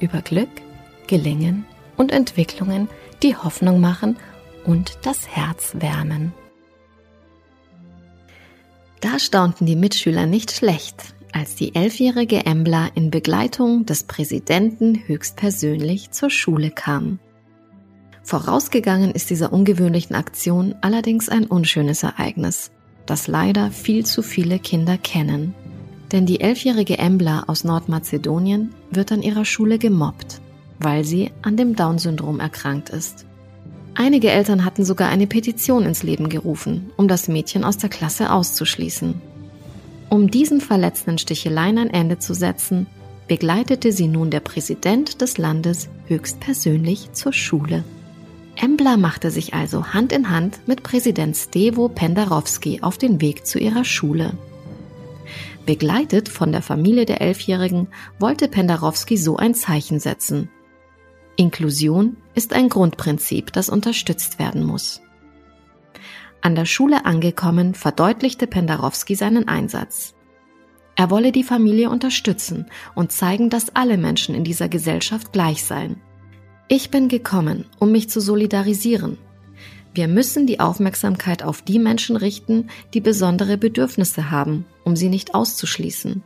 über Glück, Gelingen und Entwicklungen, die Hoffnung machen und das Herz wärmen. Da staunten die Mitschüler nicht schlecht, als die elfjährige Embla in Begleitung des Präsidenten höchstpersönlich zur Schule kam. Vorausgegangen ist dieser ungewöhnlichen Aktion allerdings ein unschönes Ereignis, das leider viel zu viele Kinder kennen. Denn die elfjährige Embla aus Nordmazedonien wird an ihrer Schule gemobbt, weil sie an dem Down-Syndrom erkrankt ist. Einige Eltern hatten sogar eine Petition ins Leben gerufen, um das Mädchen aus der Klasse auszuschließen. Um diesen verletzenden Sticheleien ein Ende zu setzen, begleitete sie nun der Präsident des Landes höchstpersönlich zur Schule. Embla machte sich also Hand in Hand mit Präsident Stevo Pendarovski auf den Weg zu ihrer Schule. Begleitet von der Familie der Elfjährigen wollte Pendarowski so ein Zeichen setzen. Inklusion ist ein Grundprinzip, das unterstützt werden muss. An der Schule angekommen, verdeutlichte Pendarowski seinen Einsatz. Er wolle die Familie unterstützen und zeigen, dass alle Menschen in dieser Gesellschaft gleich seien. Ich bin gekommen, um mich zu solidarisieren, wir müssen die Aufmerksamkeit auf die Menschen richten, die besondere Bedürfnisse haben, um sie nicht auszuschließen.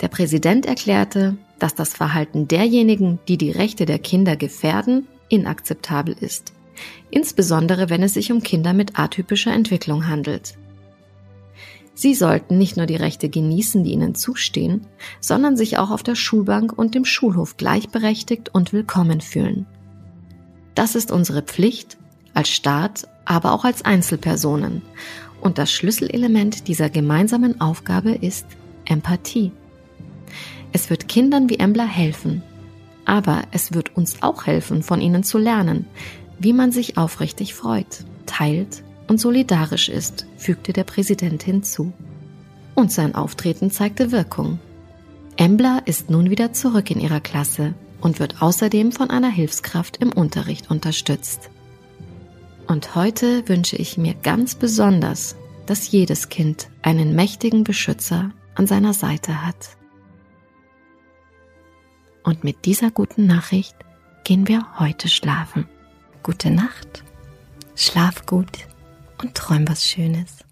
Der Präsident erklärte, dass das Verhalten derjenigen, die die Rechte der Kinder gefährden, inakzeptabel ist, insbesondere wenn es sich um Kinder mit atypischer Entwicklung handelt. Sie sollten nicht nur die Rechte genießen, die ihnen zustehen, sondern sich auch auf der Schulbank und dem Schulhof gleichberechtigt und willkommen fühlen. Das ist unsere Pflicht als Staat, aber auch als Einzelpersonen. Und das Schlüsselelement dieser gemeinsamen Aufgabe ist Empathie. Es wird Kindern wie Embla helfen, aber es wird uns auch helfen, von ihnen zu lernen, wie man sich aufrichtig freut, teilt und solidarisch ist, fügte der Präsident hinzu. Und sein Auftreten zeigte Wirkung. Embla ist nun wieder zurück in ihrer Klasse und wird außerdem von einer Hilfskraft im Unterricht unterstützt. Und heute wünsche ich mir ganz besonders, dass jedes Kind einen mächtigen Beschützer an seiner Seite hat. Und mit dieser guten Nachricht gehen wir heute schlafen. Gute Nacht, schlaf gut und träum was Schönes.